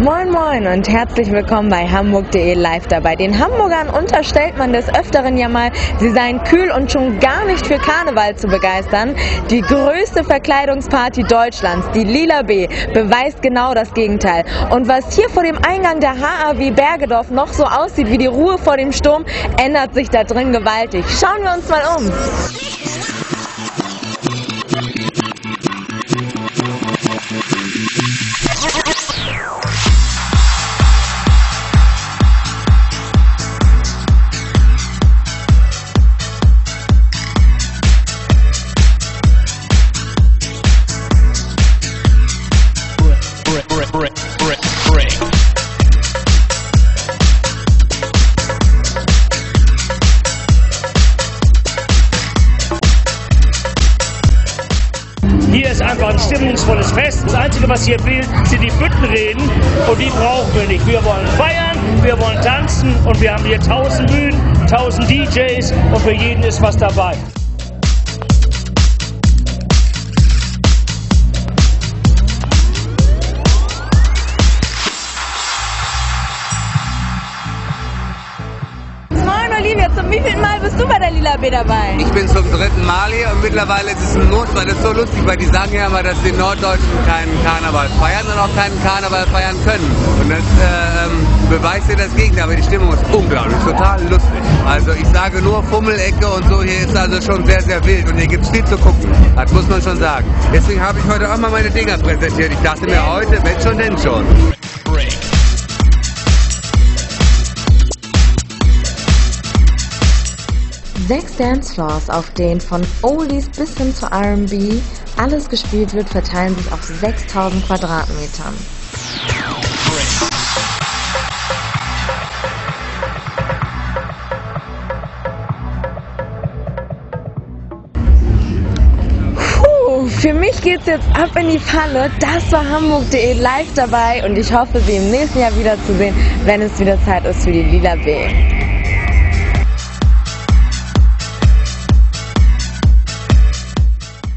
Moin Moin und herzlich willkommen bei Hamburg.de live dabei. Den Hamburgern unterstellt man des Öfteren ja mal, sie seien kühl und schon gar nicht für Karneval zu begeistern. Die größte Verkleidungsparty Deutschlands, die Lila B, beweist genau das Gegenteil. Und was hier vor dem Eingang der HAW Bergedorf noch so aussieht wie die Ruhe vor dem Sturm, ändert sich da drin gewaltig. Schauen wir uns mal um. Hier ist einfach ein stimmungsvolles Fest. Das Einzige, was hier fehlt, sind die Büttenreden. Und die brauchen wir nicht. Wir wollen feiern, wir wollen tanzen und wir haben hier tausend Bühnen, tausend DJs und für jeden ist was dabei. Zum wievielten Mal bist du bei der Lila B dabei? Ich bin zum dritten Mal hier und mittlerweile ist es ein Muss, weil es so lustig weil Die sagen ja immer, dass die Norddeutschen keinen Karneval feiern und auch keinen Karneval feiern können. Und das äh, ähm, beweist ja das Gegenteil, aber die Stimmung ist unglaublich, total lustig. Also ich sage nur Fummelecke und so, hier ist also schon sehr, sehr wild und hier gibt es viel zu gucken. Das muss man schon sagen. Deswegen habe ich heute auch mal meine Dinger präsentiert. Ich dachte mir heute, wenn schon, denn schon. Sechs Dancefloors, auf denen von Oldies bis hin zu R&B alles gespielt wird, verteilen sich auf 6000 Quadratmetern. Puh, für mich geht's jetzt ab in die Falle. Das war Hamburg.de live dabei und ich hoffe, Sie im nächsten Jahr wiederzusehen, wenn es wieder Zeit ist für die Lila B.